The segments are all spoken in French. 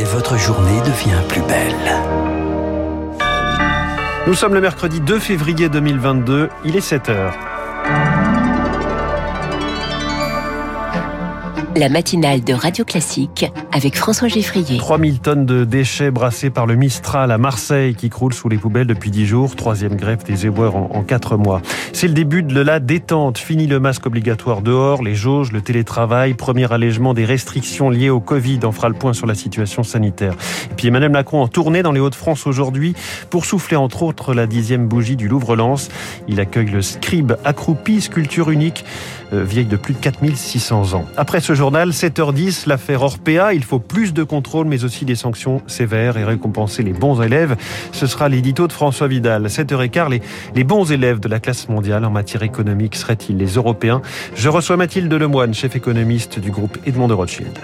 et votre journée devient plus belle. Nous sommes le mercredi 2 février 2022, il est 7 heures. La matinale de Radio Classique avec François Geffrier. 3000 tonnes de déchets brassés par le Mistral à Marseille qui croule sous les poubelles depuis 10 jours. Troisième grève des éboueurs en, 4 mois. C'est le début de la détente. Fini le masque obligatoire dehors, les jauges, le télétravail, premier allègement des restrictions liées au Covid. On fera le point sur la situation sanitaire. Et puis Emmanuel Macron en tournée dans les Hauts-de-France aujourd'hui pour souffler entre autres la dixième bougie du Louvre-Lens. Il accueille le Scribe accroupi, sculpture unique, euh, vieille de plus de 4600 ans. Après ce journal, 7h10, l'affaire Orpea. Il faut plus de contrôle, mais aussi des sanctions sévères et récompenser les bons élèves. Ce sera l'édito de François Vidal. 7h15, les, les bons élèves de la classe mondiale en matière économique seraient-ils les Européens? Je reçois Mathilde Lemoine, chef économiste du groupe Edmond de Rothschild.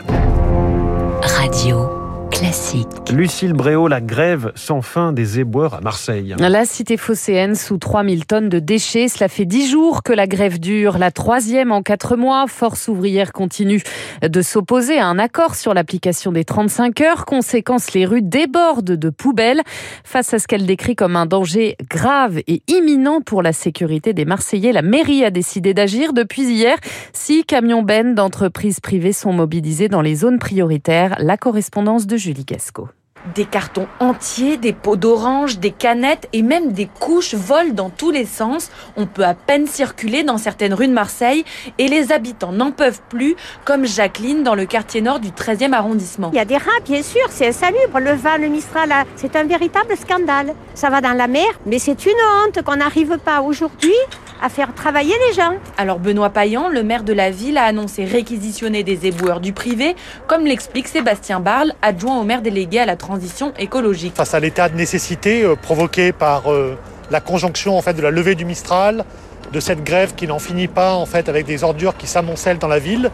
Radio. Classique. Lucille Bréau, la grève sans fin des éboueurs à Marseille. La cité phocéenne sous 3000 tonnes de déchets. Cela fait 10 jours que la grève dure. La troisième en 4 mois. Force ouvrière continue de s'opposer à un accord sur l'application des 35 heures. Conséquence, les rues débordent de poubelles. Face à ce qu'elle décrit comme un danger grave et imminent pour la sécurité des Marseillais, la mairie a décidé d'agir. Depuis hier, six camions bennes d'entreprises privées sont mobilisés dans les zones prioritaires. La correspondance de Julie Gasco. Des cartons entiers, des pots d'orange, des canettes et même des couches volent dans tous les sens. On peut à peine circuler dans certaines rues de Marseille et les habitants n'en peuvent plus, comme Jacqueline dans le quartier nord du 13e arrondissement. Il y a des rats, bien sûr, c'est insalubre. Le vin, le Mistral, c'est un véritable scandale. Ça va dans la mer, mais c'est une honte qu'on n'arrive pas aujourd'hui à faire travailler les gens. Alors Benoît Payan, le maire de la ville, a annoncé réquisitionner des éboueurs du privé, comme l'explique Sébastien Barle, adjoint au maire délégué à la transition écologique. Face à l'état de nécessité euh, provoqué par euh, la conjonction en fait de la levée du Mistral, de cette grève qui n'en finit pas en fait avec des ordures qui s'amoncellent dans la ville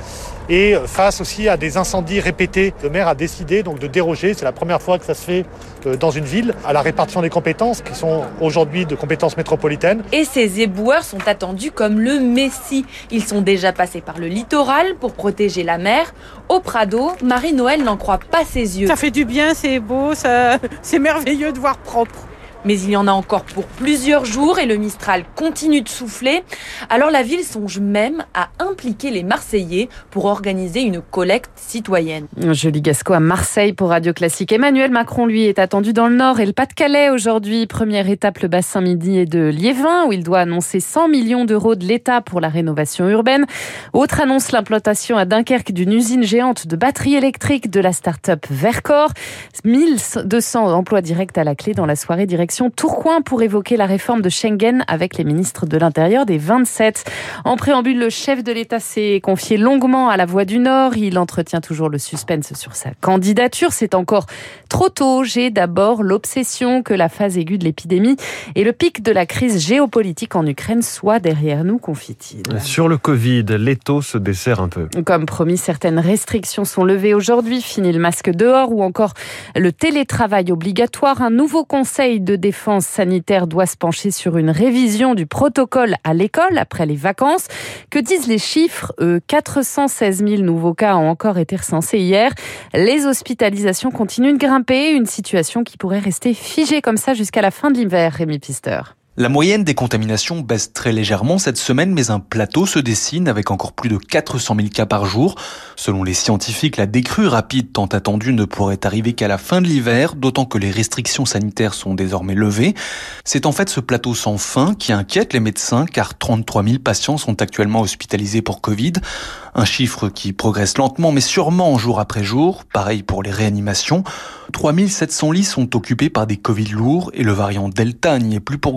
et face aussi à des incendies répétés. Le maire a décidé donc de déroger, c'est la première fois que ça se fait euh, dans une ville, à la répartition des compétences qui sont aujourd'hui de compétences métropolitaines. Et ces éboueurs sont attendus comme le Messie. Ils sont déjà passés par le littoral pour protéger la mer. Au Prado, Marie-Noël n'en croit pas ses yeux. Ça fait du bien, c'est beau, ça... c'est merveilleux de voir propre. Mais il y en a encore pour plusieurs jours et le Mistral continue de souffler. Alors la ville songe même à impliquer les Marseillais pour organiser une collecte citoyenne. Julie Gasco à Marseille pour Radio Classique. Emmanuel Macron, lui, est attendu dans le Nord et le Pas-de-Calais aujourd'hui. Première étape, le bassin midi et de Liévin, où il doit annoncer 100 millions d'euros de l'État pour la rénovation urbaine. Autre annonce, l'implantation à Dunkerque d'une usine géante de batteries électriques de la start-up Vercor. 1200 emplois directs à la clé dans la soirée direction Tourcoing pour évoquer la réforme de Schengen avec les ministres de l'Intérieur des 27. En préambule, le chef de l'État s'est confié longuement à la Voix du Nord. Il entretient toujours le suspense sur sa candidature. C'est encore trop tôt. J'ai d'abord l'obsession que la phase aiguë de l'épidémie et le pic de la crise géopolitique en Ukraine soient derrière nous, confie-t-il. Sur le Covid, l'étau se dessert un peu. Comme promis, certaines restrictions sont levées aujourd'hui. Fini le masque dehors ou encore le télétravail obligatoire. Un nouveau conseil de défense sanitaire doit se pencher sur une révision du protocole à l'école après les vacances. Que disent les chiffres 416 000 nouveaux cas ont encore été recensés hier. Les hospitalisations continuent de grimper, une situation qui pourrait rester figée comme ça jusqu'à la fin de l'hiver, Rémi Pister. La moyenne des contaminations baisse très légèrement cette semaine, mais un plateau se dessine avec encore plus de 400 000 cas par jour. Selon les scientifiques, la décrue rapide tant attendue ne pourrait arriver qu'à la fin de l'hiver, d'autant que les restrictions sanitaires sont désormais levées. C'est en fait ce plateau sans fin qui inquiète les médecins, car 33 000 patients sont actuellement hospitalisés pour Covid. Un chiffre qui progresse lentement mais sûrement jour après jour, pareil pour les réanimations. 3700 lits sont occupés par des Covid lourds et le variant Delta n'y est plus pour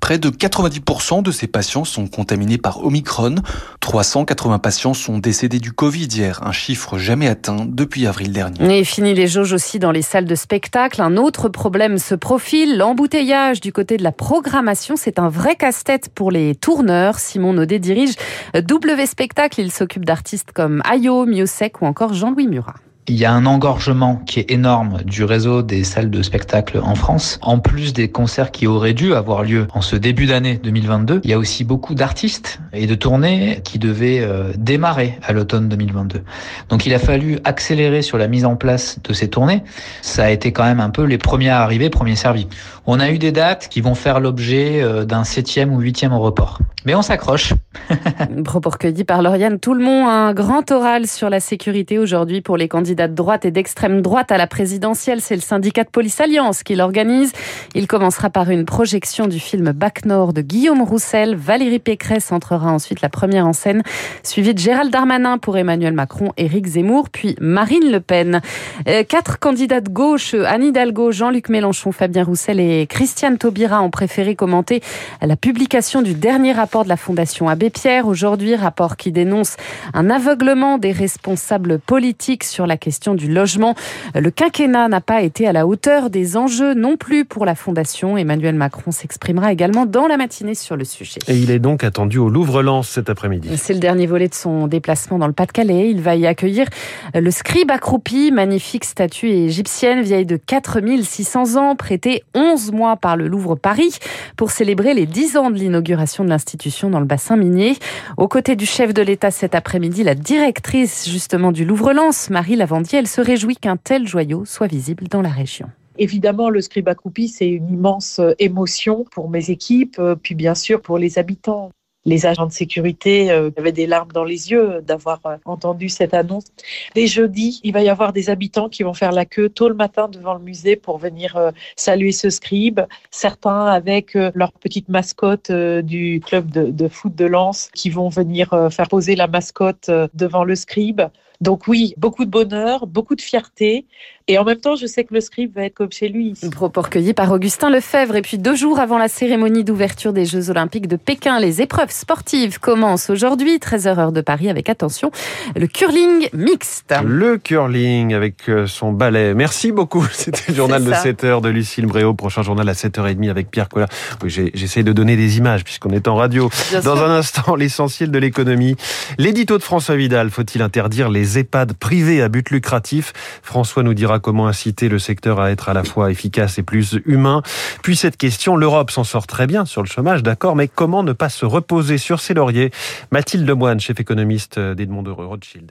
Près de 90% de ces patients sont contaminés par Omicron. 380 patients sont décédés du Covid hier, un chiffre jamais atteint depuis avril dernier. Et fini les jauges aussi dans les salles de spectacle. Un autre problème se profile, l'embouteillage du côté de la programmation. C'est un vrai casse-tête pour les tourneurs. Simon Naudet dirige W Spectacle. Il s'occupe d'artistes comme Ayo, Miosek ou encore Jean-Louis Murat. Il y a un engorgement qui est énorme du réseau des salles de spectacle en France. En plus des concerts qui auraient dû avoir lieu en ce début d'année 2022, il y a aussi beaucoup d'artistes et de tournées qui devaient euh, démarrer à l'automne 2022. Donc il a fallu accélérer sur la mise en place de ces tournées. Ça a été quand même un peu les premiers à arriver, premiers servis. On a eu des dates qui vont faire l'objet euh, d'un septième ou huitième report. Mais on s'accroche. Propos par Lauriane Toulmont, un grand oral sur la sécurité aujourd'hui pour les candidats de droite et d'extrême droite à la présidentielle. C'est le syndicat de police Alliance qui l'organise. Il commencera par une projection du film Bac Nord de Guillaume Roussel. Valérie Pécresse entrera ensuite la première en scène, suivie de Gérald Darmanin pour Emmanuel Macron, Éric Zemmour, puis Marine Le Pen. Euh, quatre candidats de gauche, Anne Hidalgo, Jean-Luc Mélenchon, Fabien Roussel et Christiane Taubira ont préféré commenter la publication du dernier rapport de la Fondation Abbé Pierre aujourd'hui, rapport qui dénonce un aveuglement des responsables politiques sur la question du logement. Le quinquennat n'a pas été à la hauteur des enjeux non plus pour la Fondation. Emmanuel Macron s'exprimera également dans la matinée sur le sujet. Et il est donc attendu au Louvre-Lens cet après-midi. C'est le dernier volet de son déplacement dans le Pas-de-Calais. Il va y accueillir le scribe accroupi, magnifique statue égyptienne vieille de 4600 ans, prêtée 11 mois par le Louvre Paris pour célébrer les 10 ans de l'inauguration de l'institution dans le bassin minier. Aux côtés du chef de l'État cet après-midi, la directrice justement du Louvre-Lens, Marie Elle se réjouit qu'un tel joyau soit visible dans la région. Évidemment, le scribe accroupi, c'est une immense émotion pour mes équipes, euh, puis bien sûr pour les habitants les agents de sécurité euh, avaient des larmes dans les yeux d'avoir euh, entendu cette annonce. Dès jeudi, il va y avoir des habitants qui vont faire la queue tôt le matin devant le musée pour venir euh, saluer ce scribe. Certains avec leur petite mascotte du club de foot de Lens qui vont venir faire poser la mascotte devant le scribe. Donc oui, beaucoup de bonheur, beaucoup de fierté. Et en même temps, je sais que le scribe va être comme chez lui. Propos recueillis par Augustin Lefebvre. Et puis deux jours avant la cérémonie d'ouverture des Jeux Olympiques de Pékin, les épreuves sportives commencent aujourd'hui, 13h heure de Paris, avec attention, le curling mixte. Le curling avec euh, son ballet. Merci beaucoup. C'était le journal de 7h de Lucille Bréau. Prochain journal à 7h30 avec Pierre Collard. Oui, j'essaie de donner des images puisqu'on est en radio. Dans un instant, l'essentiel de l'économie. L'édito de François Vidal. Faut-il interdire les EHPAD privés à but lucratif? François nous dira comment inciter le secteur à être à la fois efficace et plus humain. Puis cette question, l'Europe s'en sort très bien sur le chômage, d'accord, mais comment ne pas se reposer sur ses lauriers? Mathilde Moine, chef économiste d'Edmond de Rothschild.